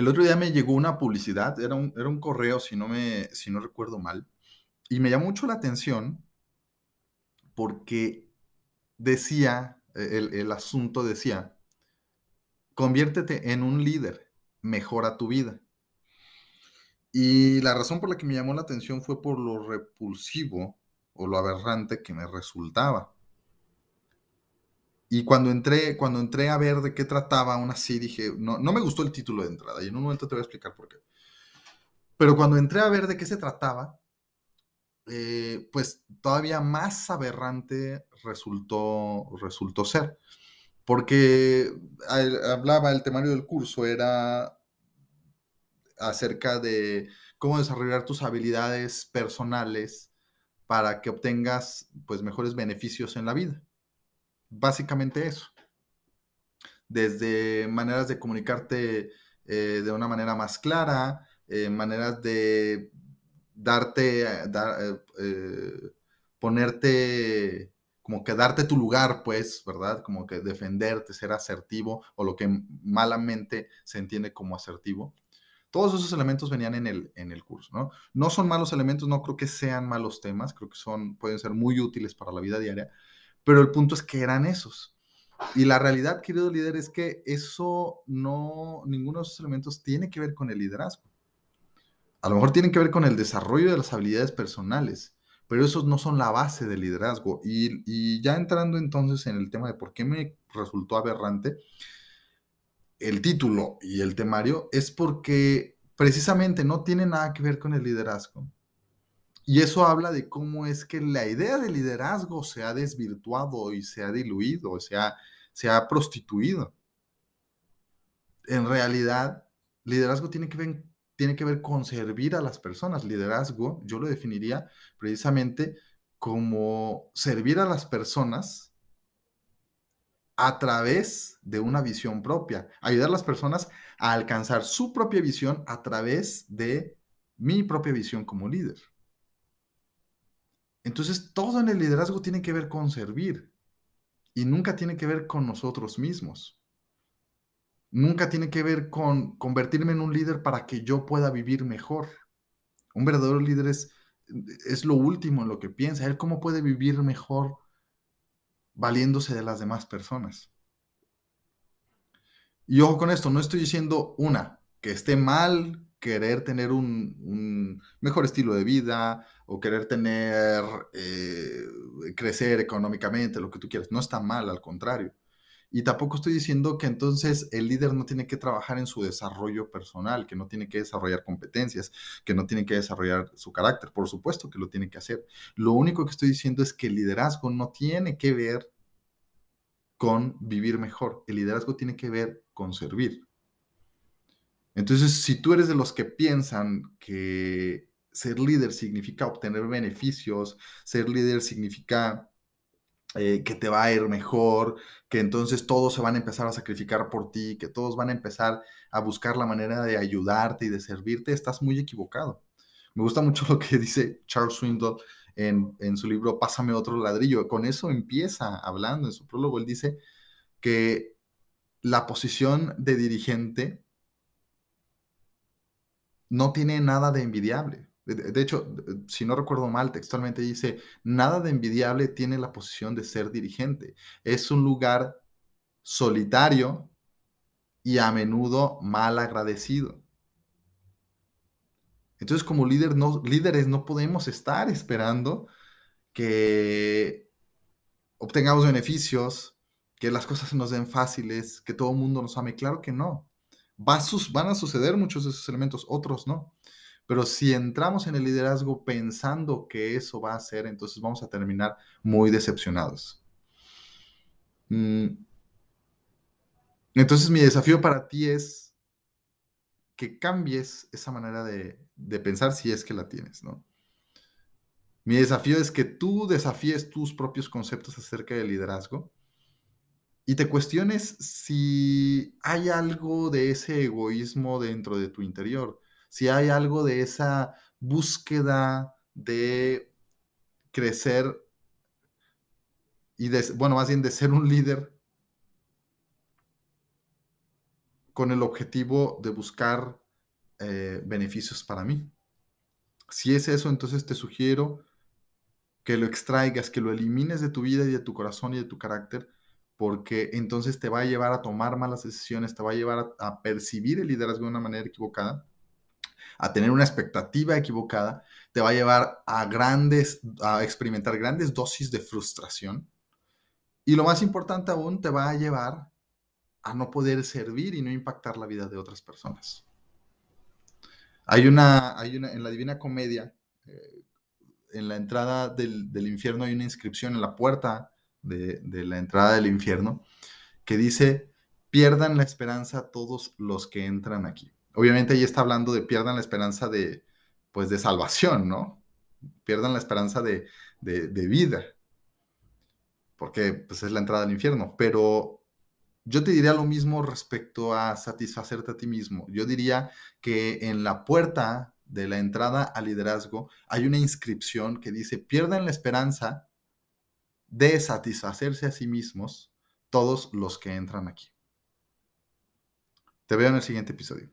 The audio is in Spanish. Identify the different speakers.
Speaker 1: El otro día me llegó una publicidad, era un, correo, si no, me, si no recuerdo mal, y me llamó mucho la atención porque decía, e, el asunto decía, conviértete en un líder, mejora tu vida. Y la razón por la que me llamó la atención fue por lo repulsivo o lo aberrante que me resultaba. Y cuando entré, cuando entré a ver de qué trataba, aún así dije, no, no me gustó el título de entrada y en un momento te voy a explicar por qué. Pero cuando entré a ver de qué se trataba, eh, pues todavía más aberrante resultó, resultó ser. Porque hablaba, el temario del curso era acerca de cómo desarrollar tus habilidades personales para que obtengas pues mejores beneficios en la vida. Básicamente eso. Desde maneras de comunicarte eh, de una manera más clara, eh, maneras de darte, eh, ponerte, como que darte tu lugar, pues, ¿verdad? Como que defenderte, ser asertivo, o lo que malamente se entiende como asertivo. Todos esos elementos venían en el, en el curso, ¿no? No son malos elementos, no creo que sean malos temas, creo que son, pueden ser muy útiles para la vida diaria, pero el punto es que eran esos. Y la realidad, querido líder, es que eso no, ninguno de esos elementos tiene que ver con el liderazgo. A lo mejor tienen que ver con el desarrollo de las habilidades personales, pero esos no son la base del liderazgo. Y, y ya entrando entonces en el tema de por qué me resultó aberrante, el título y el temario es porque precisamente no tiene nada que ver con el liderazgo. Y eso habla de cómo es que la idea de liderazgo se ha desvirtuado y se ha diluido, se ha, se ha prostituido. En realidad, liderazgo tiene que, ver, tiene que ver con servir a las personas. Liderazgo, yo lo definiría precisamente como servir a las personas a través de una visión propia, ayudar a las personas a alcanzar su propia visión a través de mi propia visión como líder. Entonces, todo en el liderazgo tiene que ver con servir y nunca tiene que ver con nosotros mismos. Nunca tiene que ver con convertirme en un líder para que yo pueda vivir mejor. Un verdadero líder es, es lo último en lo que piensa, él cómo puede vivir mejor valiéndose de las demás personas. Y ojo con esto, no estoy diciendo una, que esté mal querer tener un, mejor estilo de vida o querer tener, eh, crecer económicamente, lo que tú quieras. No está mal, al contrario. Y tampoco estoy diciendo que entonces el líder no tiene que trabajar en su desarrollo personal, que no tiene que desarrollar competencias, que no tiene que desarrollar su carácter. Por supuesto que lo tiene que hacer. Lo único que estoy diciendo es que el liderazgo no tiene que ver con vivir mejor. El liderazgo tiene que ver con servir. Entonces, si tú eres de los que piensan que ser líder significa obtener beneficios, ser líder significa eh, que te va a ir mejor, que entonces todos se van a empezar a sacrificar por ti, que todos van a empezar a buscar la manera de ayudarte y de servirte, estás muy equivocado. Me gusta mucho lo que dice Charles Swindoll en, en su libro Pásame otro ladrillo. Con eso empieza hablando en su prólogo. Él dice que la posición de dirigente no tiene nada de envidiable. De, hecho, si no recuerdo mal, textualmente dice, nada de envidiable tiene la posición de ser dirigente. Es un lugar solitario y a menudo mal agradecido. Entonces, como líderes no podemos estar esperando que obtengamos beneficios, que las cosas se nos den fáciles, que todo el mundo nos ame. Claro que no. Van a suceder muchos de esos elementos, otros no. Pero si entramos en el liderazgo pensando que eso va a ser, entonces vamos a terminar muy decepcionados. Mm. Entonces mi desafío para ti es que cambies esa manera de, de pensar si es que la tienes, ¿no? Mi desafío es que tú desafíes tus propios conceptos acerca del liderazgo y te cuestiones si hay algo de ese egoísmo dentro de tu interior si hay algo de esa búsqueda de crecer y de, bueno, más bien de ser un líder con el objetivo de buscar eh, beneficios para mí. Si es eso, entonces te sugiero que lo extraigas, que lo elimines de tu vida y de tu corazón y de tu carácter, porque entonces te va a llevar a tomar malas decisiones, te va a llevar a, percibir el liderazgo de una manera equivocada, a tener una expectativa equivocada, te va a llevar a grandes, a experimentar grandes dosis de frustración. Y lo más importante aún, te va a llevar a no poder servir y no impactar la vida de otras personas. Hay una, hay una en la Divina Comedia, eh, en la entrada del, infierno hay una inscripción en la puerta de, la entrada del infierno que dice, pierdan la esperanza todos los que entran aquí. Obviamente ahí está hablando de pierdan la esperanza de, pues, de salvación, ¿no? Pierdan la esperanza de, de vida, porque pues, es la entrada al infierno. Pero yo te diría lo mismo respecto a satisfacerte a ti mismo. Yo diría que en la puerta de la entrada al liderazgo hay una inscripción que dice, pierdan la esperanza de satisfacerse a sí mismos todos los que entran aquí. Te veo en el siguiente episodio.